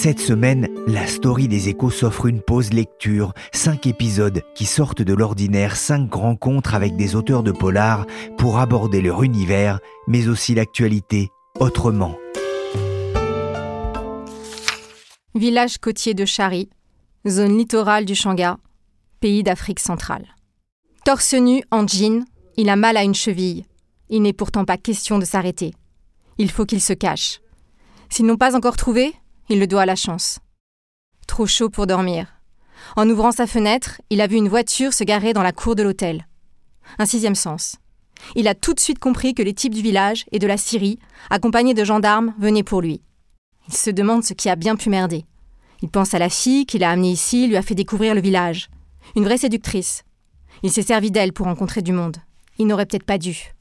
Cette semaine, la story des échos s'offre une pause lecture, cinq épisodes qui sortent de l'ordinaire, cinq rencontres avec des auteurs de polar pour aborder leur univers, mais aussi l'actualité autrement. Village côtier de Chari, zone littorale du Shanga, pays d'Afrique centrale. Torse nu en jean, il a mal à une cheville. Il n'est pourtant pas question de s'arrêter. Il faut qu'il se cache. S'ils n'ont pas encore trouvé, il le doit à la chance. Trop chaud pour dormir. En ouvrant sa fenêtre, il a vu une voiture se garer dans la cour de l'hôtel. Un sixième sens. Il a tout de suite compris que les types du village et de la Syrie, accompagnés de gendarmes, venaient pour lui. Il se demande ce qui a bien pu merder. Il pense à la fille qu'il a amenée ici, lui a fait découvrir le village. Une vraie séductrice. Il s'est servi d'elle pour rencontrer du monde. Il n'aurait peut-être pas dû.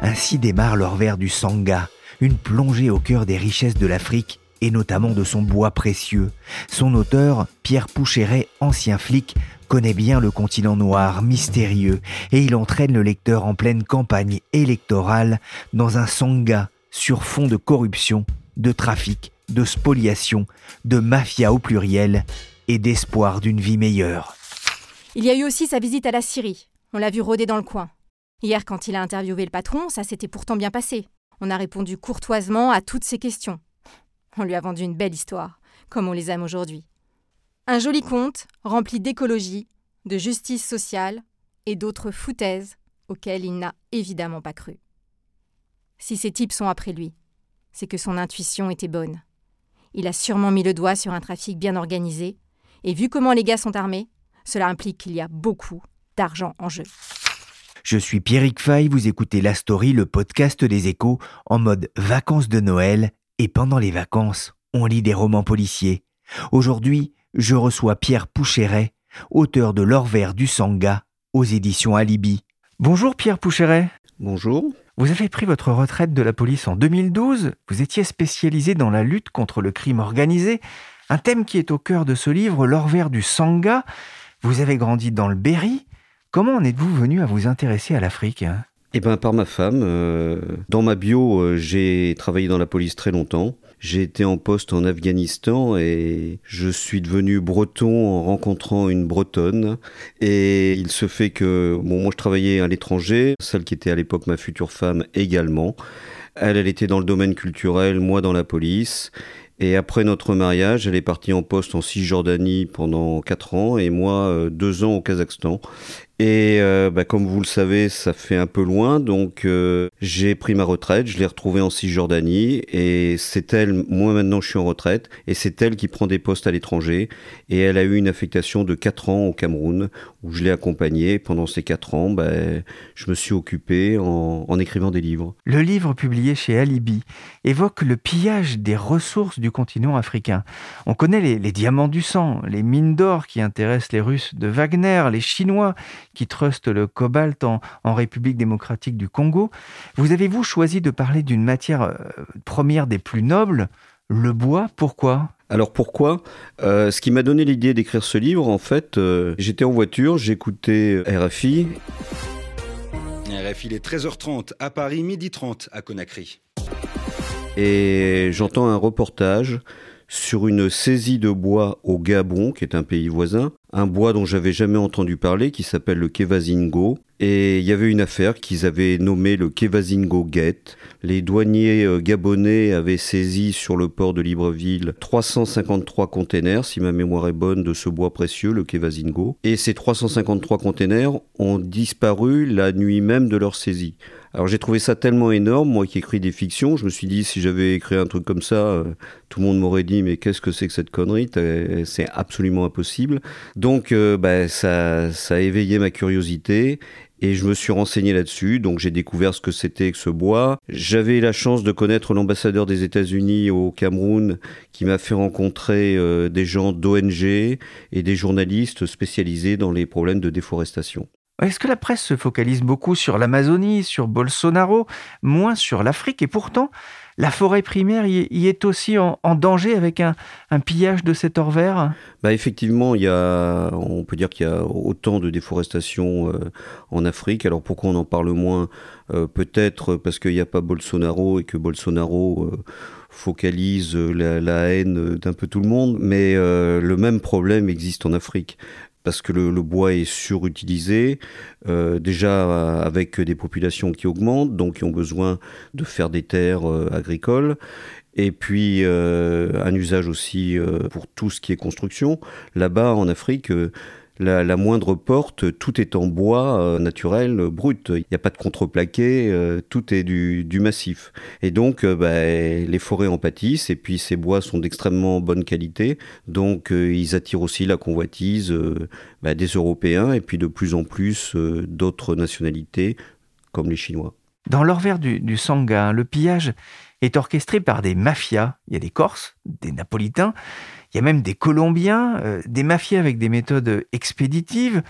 Ainsi démarre leur vers du Sangha, une plongée au cœur des richesses de l'Afrique et notamment de son bois précieux. Son auteur, Pierre Poucheret, ancien flic, connaît bien le continent noir, mystérieux, et il entraîne le lecteur en pleine campagne électorale dans un sangha sur fond de corruption, de trafic, de spoliation, de mafia au pluriel et d'espoir d'une vie meilleure. Il y a eu aussi sa visite à la Syrie. On l'a vu rôder dans le coin. Hier, quand il a interviewé le patron, ça s'était pourtant bien passé. On a répondu courtoisement à toutes ses questions. On lui a vendu une belle histoire, comme on les aime aujourd'hui. Un joli conte rempli d'écologie, de justice sociale et d'autres foutaises auxquelles il n'a évidemment pas cru. Si ces types sont après lui, c'est que son intuition était bonne. Il a sûrement mis le doigt sur un trafic bien organisé, et vu comment les gars sont armés, cela implique qu'il y a beaucoup d'argent en jeu. Je suis Pierrick Fay, vous écoutez La Story, le podcast des échos, en mode vacances de Noël, et pendant les vacances, on lit des romans policiers. Aujourd'hui, je reçois Pierre Poucheret, auteur de L'or vert du Sangha, aux éditions Alibi. Bonjour Pierre Poucheret. Bonjour. Vous avez pris votre retraite de la police en 2012, vous étiez spécialisé dans la lutte contre le crime organisé, un thème qui est au cœur de ce livre, L'or vert du Sangha. Vous avez grandi dans le Berry, Comment en êtes-vous venu à vous intéresser à l'Afrique? Eh bien, par ma femme. Euh, dans ma bio, euh, j'ai travaillé dans la police très longtemps. J'ai été en poste en Afghanistan et je suis devenu breton en rencontrant une bretonne. Et il se fait que, bon, moi je travaillais à l'étranger, celle qui était à l'époque ma future femme également. Elle, elle était dans le domaine culturel, moi dans la police. Et après notre mariage, elle est partie en poste en Cisjordanie pendant 4 ans et moi 2 euh, ans au Kazakhstan. Et euh, bah, comme vous le savez, ça fait un peu loin, donc euh, j'ai pris ma retraite, je l'ai retrouvée en Cisjordanie, et c'est elle, moi maintenant je suis en retraite, et c'est elle qui prend des postes à l'étranger, et elle a eu une affectation de 4 ans au Cameroun, où je l'ai accompagnée. Pendant ces 4 ans, bah, je me suis occupé en, écrivant des livres. Le livre publié chez Alibi évoque le pillage des ressources du continent africain. On connaît les diamants du sang, les mines d'or qui intéressent les Russes de Wagner, les Chinois qui trustent le cobalt en, République démocratique du Congo. Vous avez-vous choisi de parler d'une matière euh, première des plus nobles, le bois? Pourquoi? Alors pourquoi? Euh, Ce qui m'a donné l'idée d'écrire ce livre, en fait, euh, j'étais en voiture, j'écoutais RFI. RFI, il est 13h30 à Paris, midi 30 à Conakry. Et j'entends un reportage sur une saisie de bois au Gabon, qui est un pays voisin, un bois dont j'avais jamais entendu parler, qui s'appelle le Kevazingo. Et il y avait une affaire qu'ils avaient nommée le Kevazingo Gate. Les douaniers euh, gabonais avaient saisi sur le port de Libreville 353 containers, si ma mémoire est bonne, de ce bois précieux, le Kevazingo. Et ces 353 containers ont disparu la nuit même de leur saisie. Alors j'ai trouvé ça tellement énorme, moi qui écris des fictions, je me suis dit si j'avais écrit un truc comme ça, euh, tout le monde m'aurait dit mais qu'est-ce que c'est que cette connerie? C'est absolument impossible. Donc euh, bah, ça, ça a éveillé ma curiosité Et je me suis renseigné là-dessus, donc j'ai découvert ce que c'était que ce bois. J'avais la chance de connaître l'ambassadeur des États-Unis au Cameroun qui m'a fait rencontrer euh, des gens d'ONG et des journalistes spécialisés dans les problèmes de déforestation. Est-ce que la presse se focalise beaucoup sur l'Amazonie, sur Bolsonaro, moins sur l'Afrique Et pourtant, la forêt primaire y, est aussi en, danger avec un, pillage de cet or vert bah Effectivement, on peut dire qu'il y a autant de déforestation euh, en Afrique. Alors pourquoi on en parle moins? Euh, Peut-être parce qu'il n'y a pas Bolsonaro et que Bolsonaro euh, focalise la haine d'un peu tout le monde. Mais le même problème existe en Afrique parce que le, bois est surutilisé, euh, déjà avec des populations qui augmentent, donc qui ont besoin de faire des terres euh, agricoles, et puis euh, un usage aussi pour tout ce qui est construction. Là-bas, en Afrique, la, moindre porte, tout est en bois euh, naturel, brut. Il n'y a pas de contreplaqué, euh, tout est du, massif. Et donc, euh, bah, les forêts en pâtissent, et puis ces bois sont d'extrêmement bonne qualité. Donc, ils attirent aussi la convoitise bah, des Européens, et puis de plus en plus d'autres nationalités, comme les Chinois. Dans l'orvers du, du Sangha, le pillage est orchestré par des mafias. Il y a des Corses, des Napolitains, il y a même des Colombiens, euh, des mafias avec des méthodes expéditives.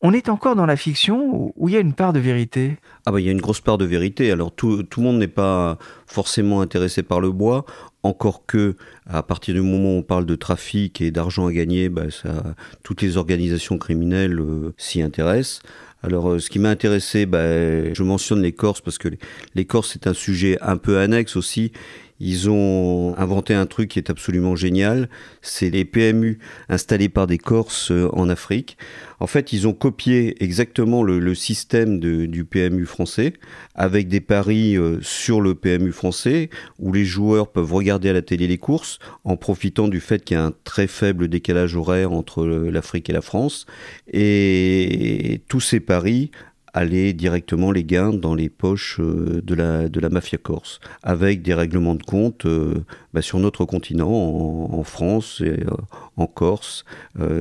On est encore dans la fiction où il y a une part de vérité? Ah bah il y a une grosse part de vérité. Alors tout, tout le monde n'est pas forcément intéressé par le bois, encore que à partir du moment où on parle de trafic et d'argent à gagner, bah ça, toutes les organisations criminelles euh, s'y intéressent. Alors, euh, ce qui m'a intéressé, bah, je mentionne les Corses parce que les Corses, c'est un sujet un peu annexe aussi. Ils ont inventé un truc qui est absolument génial, c'est les PMU installés par des Corses euh, en Afrique. En fait, ils ont copié exactement le, système du PMU français, avec des paris euh, sur le PMU français, où les joueurs peuvent regarder à la télé les courses, en profitant du fait qu'il y a un très faible décalage horaire entre l'Afrique et la France. Et tous ces paris aller directement les gains dans les poches euh, de la, de la mafia corse, avec des règlements de compte euh, bah, sur notre continent, en, France et euh, en Corse,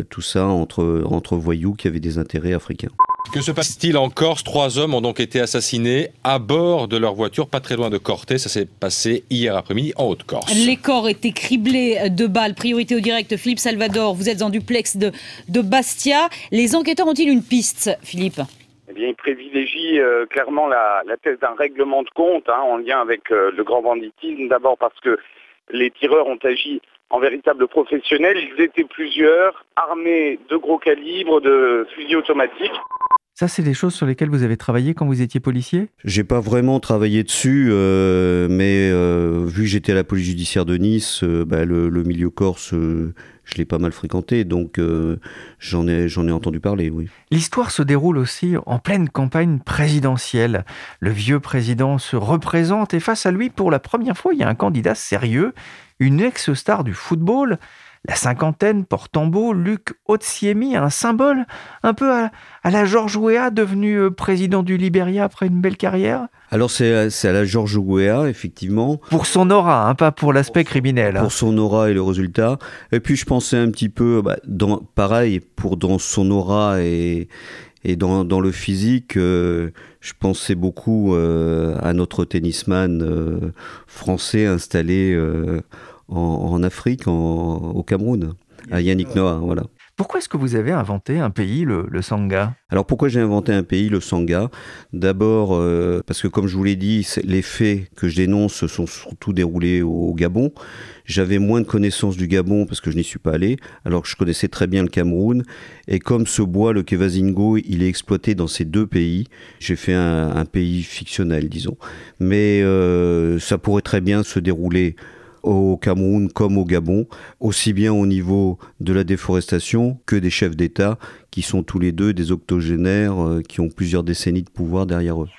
tout ça entre, entre voyous qui avaient des intérêts africains. Que se passe-t-il en Corse? Trois hommes ont donc été assassinés à bord de leur voiture, pas très loin de Corté. Ça s'est passé hier après-midi en Haute-Corse. Les corps étaient criblés de balles. Priorité au direct, Philippe Salvador. Vous êtes en duplex de, de Bastia. Les enquêteurs ont-ils une piste, Philippe? Il privilégie euh, clairement la, thèse d'un règlement de compte hein, en lien avec euh, le grand banditisme. D'abord parce que les tireurs ont agi en véritables professionnels. Ils étaient plusieurs, armés de gros calibres, de fusils automatiques. Ça, c'est des choses sur lesquelles vous avez travaillé quand vous étiez policier? J'ai pas vraiment travaillé dessus, euh, mais vu que j'étais à la police judiciaire de Nice, bah, le, milieu corse, je l'ai pas mal fréquenté, donc euh, j'en ai, j'en ai entendu parler, oui. L'histoire se déroule aussi en pleine campagne présidentielle. Le vieux président se représente et face à lui, pour la première fois, il y a un candidat sérieux, une ex-star du football, la cinquantaine porte en beau Luc Otsiemi, un symbole un peu à, la George Weah, devenu euh, président du Libéria après une belle carrière alors c'est à la George Weah, effectivement. Pour son aura, hein, pas pour l'aspect criminel. Hein. Pour son aura et le résultat. Et puis je pensais un petit peu, bah, dans, pareil, pour dans son aura et, et dans, dans le physique, euh, je pensais beaucoup euh, à notre tennisman français installé en, Afrique, au Cameroun, à Yannick Noah. Voilà. Pourquoi est-ce que vous avez inventé un pays, le, Sangha? Alors pourquoi j'ai inventé un pays, le Sangha? D'abord euh, parce que comme je vous l'ai dit, les faits que je dénonce se sont surtout déroulés au, Gabon. J'avais moins de connaissances du Gabon parce que je n'y suis pas allé, alors que je connaissais très bien le Cameroun. Et comme ce bois, le Kevazingo, il est exploité dans ces deux pays, j'ai fait un, pays fictionnel, disons. Mais euh, ça pourrait très bien se dérouler au Cameroun comme au Gabon, aussi bien au niveau de la déforestation que des chefs d'État qui sont tous les deux des octogénaires euh, qui ont plusieurs décennies de pouvoir derrière eux.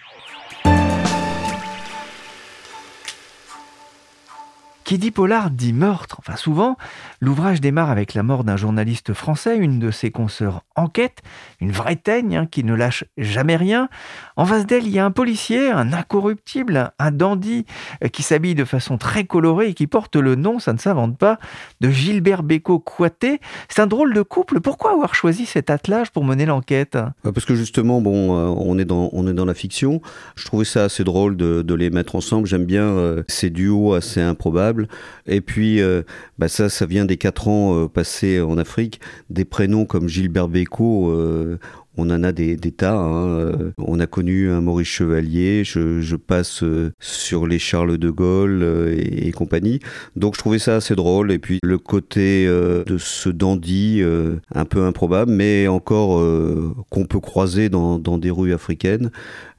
Qui dit polar dit meurtre. Enfin, souvent, l'ouvrage démarre avec la mort d'un journaliste français, une de ses consoeurs enquête, une vraie teigne hein, qui ne lâche jamais rien. En face d'elle, il y a un policier, un incorruptible, un dandy euh, qui s'habille de façon très colorée et qui porte le nom, ça ne s'invente pas, de Gilbert Bécaud Coité. C'est un drôle de couple. Pourquoi avoir choisi cet attelage pour mener l'enquête? Bah, Parce que justement, bon, euh, on est dans on est dans la fiction. Je trouvais ça assez drôle de, les mettre ensemble. J'aime bien euh, ces duos assez improbables. Et puis, euh, bah ça, ça vient des quatre ans euh, passés en Afrique. Des prénoms comme Gilbert Bécaud, euh, on en a des, tas. Hein. On a connu un Maurice Chevalier, je, je passe sur les Charles de Gaulle et, compagnie. Donc je trouvais ça assez drôle. Et puis le côté de ce dandy, un peu improbable, mais encore qu'on peut croiser dans, dans, des rues africaines.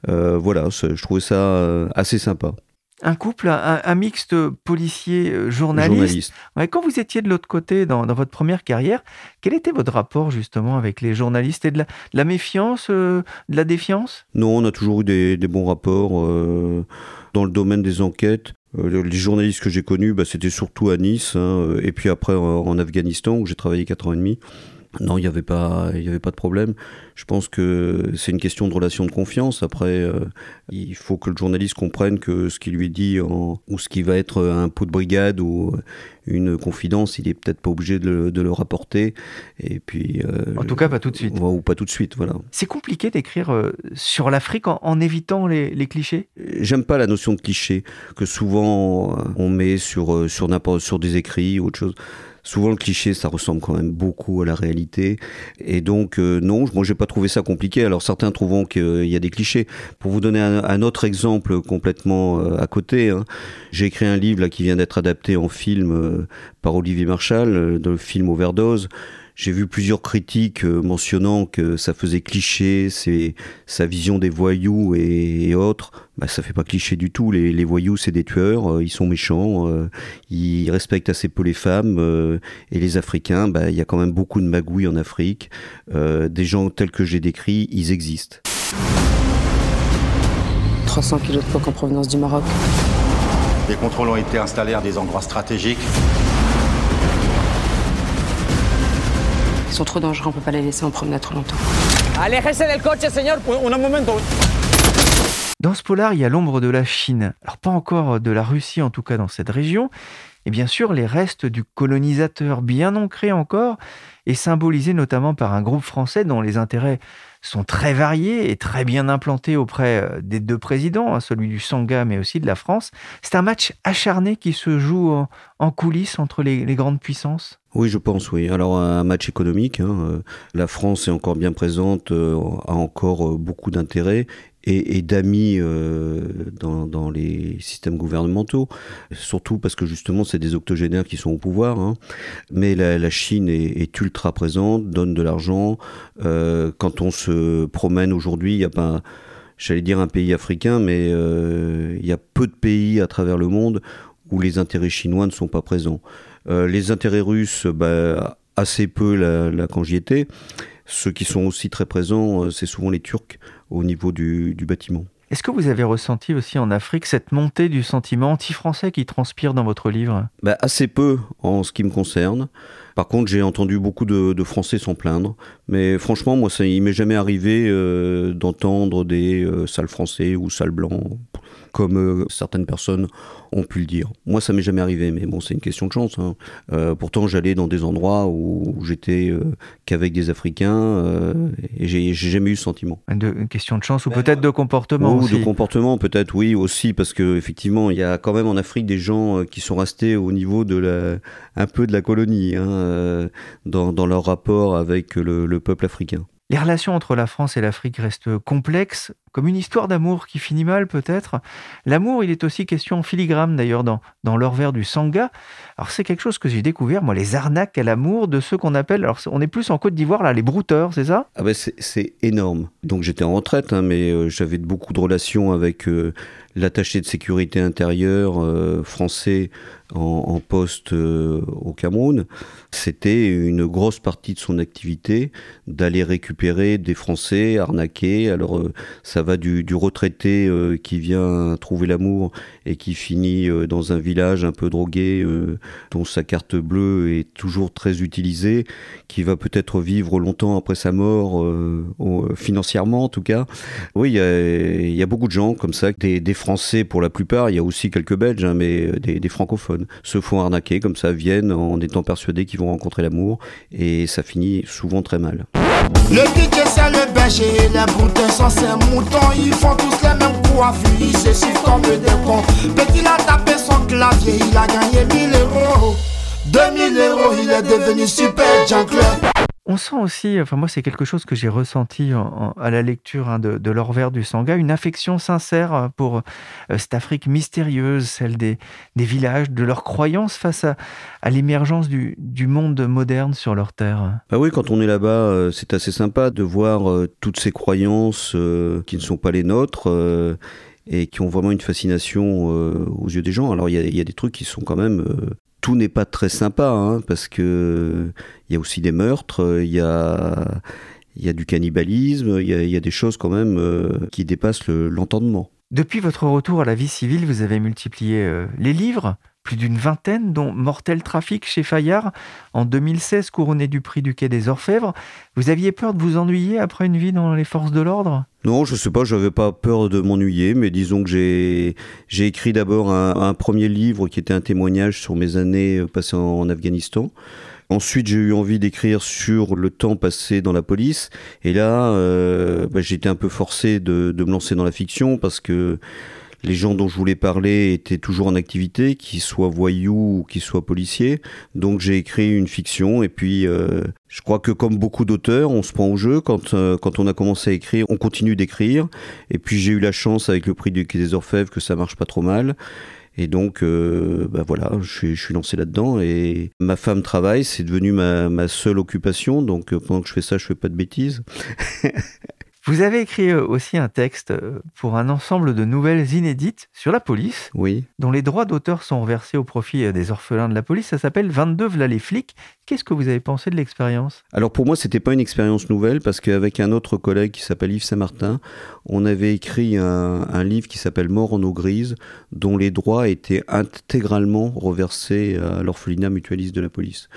voilà, je trouvais ça assez sympa un couple, un, mixte policier-journaliste. Euh, quand vous étiez de l'autre côté dans, votre première carrière, quel était votre rapport justement avec les journalistes? Et de la, méfiance, euh, de la défiance? Non, on a toujours eu des, bons rapports euh, dans le domaine des enquêtes. les journalistes que j'ai connus, bah, c'était surtout à Nice, hein, et puis après en Afghanistan où j'ai travaillé 4 ans et demi. Non, il n'y avait pas, y avait pas de problème. Je pense que c'est une question de relation de confiance. Après, euh, il faut que le journaliste comprenne que ce qui lui est dit en, ou ce qui va être un pot de brigade ou une confidence, il est peut-être pas obligé de le, rapporter. Et puis, euh, en tout cas, pas tout de suite. Ou pas tout de suite, voilà. C'est compliqué d'écrire euh, sur l'Afrique en, évitant les, les clichés? J'aime pas la notion de cliché que souvent on met sur sur des écrits ou autre chose souvent le cliché ça ressemble quand même beaucoup à la réalité. Et donc euh, non moi j'ai pas trouvé ça compliqué. Alors certains trouvent qu'il y a des clichés. Pour vous donner un, autre exemple complètement euh, à côté hein, j'ai écrit un livre là qui vient d'être adapté en film euh, par Olivier Marchal le film Overdose j'ai vu plusieurs critiques euh, mentionnant que ça faisait cliché, c'est sa vision des voyous et, autres. Bah, ça fait pas cliché du tout. Les, voyous, c'est des tueurs, euh, ils sont méchants, euh, ils respectent assez peu les femmes. et les Africains, bah, il y a quand même beaucoup de magouilles en Afrique. des gens tels que j'ai décrits, ils existent. 300 kilos de coke en provenance du Maroc. Des contrôles ont été installés à des endroits stratégiques. Ils sont trop dangereux, on peut pas les laisser en promenade trop longtemps. del coche, señor, un momento. Dans ce polar, il y a l'ombre de la Chine. Alors pas encore de la Russie, en tout cas dans cette région. Et bien sûr, les restes du colonisateur bien ancrés encore, et symbolisés notamment par un groupe français dont les intérêts sont très variés et très bien implantés auprès euh, des deux présidents, hein, celui du Sangha mais aussi de la France. C'est un match acharné qui se joue en, coulisses entre les, grandes puissances? Oui, je pense, oui. Alors un match économique, hein, euh, la France est encore bien présente, euh, a encore beaucoup d'intérêt et, d'amis euh, dans, les systèmes gouvernementaux, surtout parce que justement c'est des octogénaires qui sont au pouvoir. Hein. Mais la, Chine est, ultra présente, donne de l'argent. Euh, quand on se promène aujourd'hui, il n'y a pas, j'allais dire un pays africain, mais euh, il y a peu de pays à travers le monde où les intérêts chinois ne sont pas présents. les intérêts russes, bah, assez peu là étais. Ceux qui sont aussi très présents, c'est souvent les Turcs au niveau du, bâtiment. Est-ce que vous avez ressenti aussi en Afrique cette montée du sentiment anti-français qui transpire dans votre livre? Bah, Assez peu en ce qui me concerne. Par contre, j'ai entendu beaucoup de, Français s'en plaindre. Mais franchement, moi, ça, il m'est jamais arrivé euh, d'entendre des euh, sales Français ou sales Blancs comme euh, certaines personnes ont pu le dire. Moi, ça m'est jamais arrivé, mais bon, c'est une question de chance. Hein. Euh, pourtant, j'allais dans des endroits où j'étais euh, qu'avec des Africains et j'ai jamais eu ce sentiment. une question de chance ou ben, peut-être de comportement Ou de comportement, peut-être, oui, aussi, parce que effectivement, il y a quand même en Afrique des gens qui sont restés au niveau de la, un peu de la colonie, hein, dans, dans, leur rapport avec le peuple africain. Les relations entre la France et l'Afrique restent complexes, comme une histoire d'amour qui finit mal peut-être. L'amour, il est aussi question filigrane d'ailleurs dans, dans l'or du Sangha. Alors c'est quelque chose que j'ai découvert, moi, les arnaques à l'amour de ceux qu'on appelle, alors on est plus en Côte d'Ivoire là, les brouteurs, c'est ça? Ah ben c'est énorme. Donc j'étais en retraite, hein, mais euh, j'avais beaucoup de relations avec euh, l'attaché de sécurité intérieure euh, français en, poste euh, au Cameroun, c'était une grosse partie de son activité d'aller récupérer des Français arnaqués. Alors euh, ça va du, retraité qui vient trouver l'amour et qui finit dans un village un peu drogué, dont sa carte bleue est toujours très utilisée, qui va peut-être vivre longtemps après sa mort, financièrement en tout cas. Oui, il y a, beaucoup de gens comme ça, des, Français pour la plupart, il y a aussi quelques Belges, hein, mais des, des francophones, se font arnaquer comme ça, viennent en étant persuadés qu'ils vont rencontrer l'amour, et ça finit souvent très mal. Le DJ c'est le berger, les boutins sont ces moutons, ils font tous les mêmes coiffures, ils se suivent comme des cons. Petit a tapé son clavier, il a gagné 1000 euros. 2000 euros, il est devenu super jungle. On sent aussi, enfin moi c'est quelque chose que j'ai ressenti à la lecture hein, de, de l'Orvers du Sangha, une affection sincère euh, pour euh, cette Afrique mystérieuse, celle des, villages, de leurs croyances face à, l'émergence du, monde moderne sur leur terre. Ah oui, quand on est là-bas, euh, c'est assez sympa de voir toutes ces croyances qui ne sont pas les nôtres et qui ont vraiment une fascination aux yeux des gens. Alors il y, a des trucs qui sont quand même tout n'est pas très sympa, hein, parce que il y a aussi des meurtres, il y a, du cannibalisme, il y a, des choses quand même euh, qui dépassent l'entendement. Depuis votre retour à la vie civile, vous avez multiplié euh, les livres, plus d'une vingtaine, dont Mortel Trafic chez Fayard, en 2016 couronné du prix du Quai des Orfèvres. Vous aviez peur de vous ennuyer après une vie dans les forces de l'ordre? Non, je sais pas, j'avais pas peur de m'ennuyer, mais disons que j'ai, j'ai écrit d'abord un, premier livre qui était un témoignage sur mes années passées en, Afghanistan. Ensuite, j'ai eu envie d'écrire sur le temps passé dans la police. Et là, euh, bah, été un peu forcé de me lancer dans la fiction parce que les gens dont je voulais parler étaient toujours en activité, qu'ils soient voyous ou qu'ils soient policiers. Donc j'ai écrit une fiction et puis euh, je crois que comme beaucoup d'auteurs, on se prend au jeu. Quand, euh, quand on a commencé à écrire, on continue d'écrire. Et puis j'ai eu la chance avec le prix du Quai des Orfèvres que ça marche pas trop mal. Et donc, euh, bah voilà, je, je suis lancé là-dedans. Et ma femme travaille, c'est devenu ma, ma seule occupation. Donc, pendant que je fais ça, je fais pas de bêtises. Vous avez écrit euh, aussi un texte euh, pour un ensemble de nouvelles inédites sur la police, oui. dont les droits d'auteur sont reversés au profit euh, des orphelins de la police. Ça s'appelle 22 V'là les flics. Qu'est-ce que vous avez pensé de l'expérience? Alors pour moi, c'était pas une expérience nouvelle parce qu'avec un autre collègue qui s'appelle Yves Saint-Martin, on avait écrit un, un livre qui s'appelle Mort en eau grise, dont les droits étaient intégralement reversés à l'orphelinat mutualiste de la police.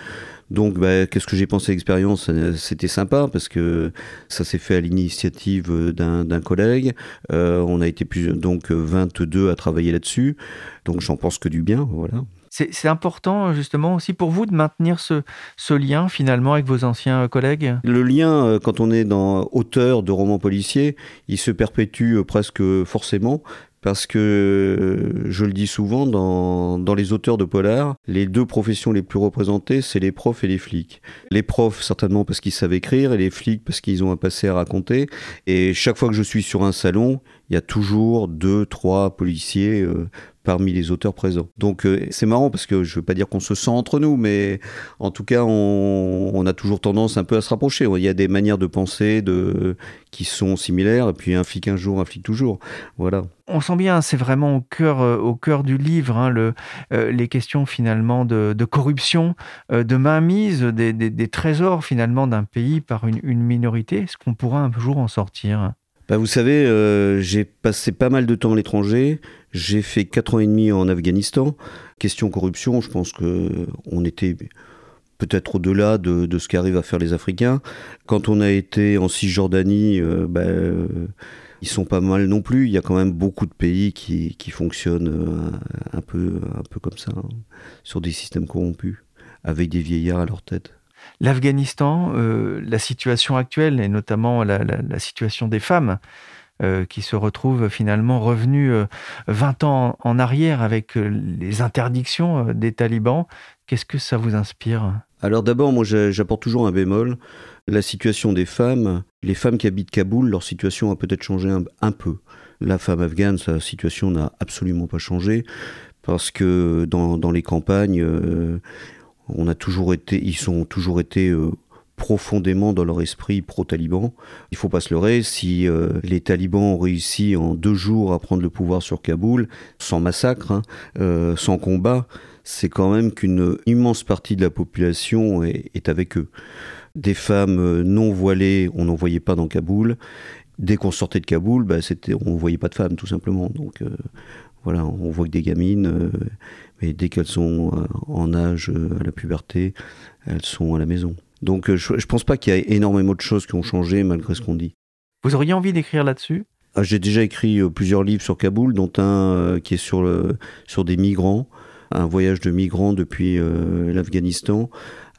Donc, bah, qu'est-ce que j'ai pensé à l'expérience? C'était sympa parce que ça s'est fait à l'initiative d'un collègue. Euh, on a été plus, donc 22 à travailler là-dessus. Donc, j'en pense que du bien, voilà. C'est important justement aussi pour vous de maintenir ce, ce, lien finalement avec vos anciens collègues? Le lien, euh, quand on est dans auteur de romans policiers, il se perpétue euh, presque forcément parce que je le dis souvent dans, dans, les auteurs de polar, les deux professions les plus représentées, c'est les profs et les flics. Les profs certainement parce qu'ils savent écrire et les flics parce qu'ils ont un passé à raconter. Et chaque fois que je suis sur un salon, il y a toujours deux, trois policiers euh, parmi les auteurs présents. Donc euh, c'est marrant parce que je veux pas dire qu'on se sent entre nous, mais en tout cas on, a toujours tendance un peu à se rapprocher. Il y a des manières de penser qui sont similaires, et puis un flic un jour, un flic toujours. Voilà. On sent bien, c'est vraiment au cœur, euh, au cœur du livre, hein, le, les questions finalement de, corruption, de mainmise des, trésors finalement d'un pays par une minorité. Est-ce qu'on pourra un jour en sortir? Bah vous savez, euh, j'ai passé pas mal de temps à l'étranger. J'ai fait quatre ans et demi en Afghanistan. Question corruption, je pense que on était peut-être au-delà de, ce qu'arrivent à faire les Africains. Quand on a été en Cisjordanie, euh, bah, ils sont pas mal non plus. Il y a quand même beaucoup de pays qui, fonctionnent euh, un, peu, un peu comme ça, hein, sur des systèmes corrompus, avec des vieillards à leur tête l'Afghanistan, euh, la situation actuelle et notamment la, situation des femmes euh, qui se retrouvent finalement revenues 20 euh, ans en arrière avec les interdictions des talibans. Qu'est-ce que ça vous inspire? Alors d'abord, moi j'apporte toujours un bémol. La situation des femmes, les femmes qui habitent Kaboul, leur situation a peut-être changé un, peu. La femme afghane, sa situation n'a absolument pas changé parce que dans, dans les campagnes, on a toujours été, ils sont toujours été euh, profondément dans leur esprit pro-taliban. Il faut pas se leurrer, si euh, les talibans ont réussi en deux jours à prendre le pouvoir sur Kaboul, sans massacre, hein, euh, sans combat, c'est quand même qu'une immense partie de la population est, avec eux. Des femmes non voilées, on n'en voyait pas dans Kaboul. Dès qu'on sortait de Kaboul, bah, on voyait pas de femmes tout simplement. Donc voilà, on voit que des gamines, euh, mais dès qu'elles sont euh, en âge à la puberté, elles sont à la maison. Donc je, je pense pas qu'il y ait énormément de choses qui ont changé malgré ce qu'on dit. Vous auriez envie d'écrire là-dessus? Ah, J'ai déjà écrit plusieurs livres sur Kaboul, dont un qui est sur, le, sur des migrants, un voyage de migrants depuis l'Afghanistan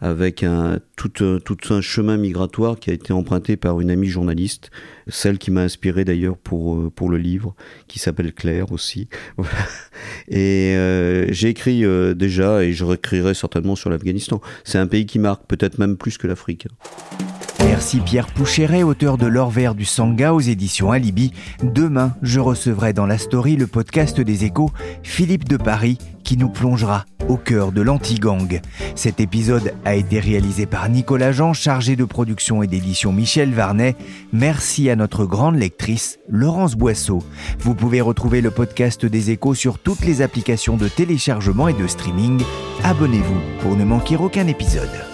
avec un, tout, tout, un chemin migratoire qui a été emprunté par une amie journaliste, celle qui m'a inspiré d'ailleurs pour, euh, pour le livre, qui s'appelle Claire aussi. Et euh, j'ai écrit euh, déjà, et je réécrirai certainement sur l'Afghanistan. C'est un pays qui marque peut-être même plus que l'Afrique. Merci Pierre Poucheret, auteur de L'or vert du Sangha aux éditions Alibi. Demain, je recevrai dans la story le podcast des échos Philippe de Paris qui nous plongera au cœur de l'anti-gang. Cet épisode a été réalisé par Nicolas Jean, chargé de production et d'édition Michel Varnet. Merci à notre grande lectrice, Laurence Boisseau. Vous pouvez retrouver le podcast des échos sur toutes les applications de téléchargement et de streaming. Abonnez-vous pour ne manquer aucun épisode.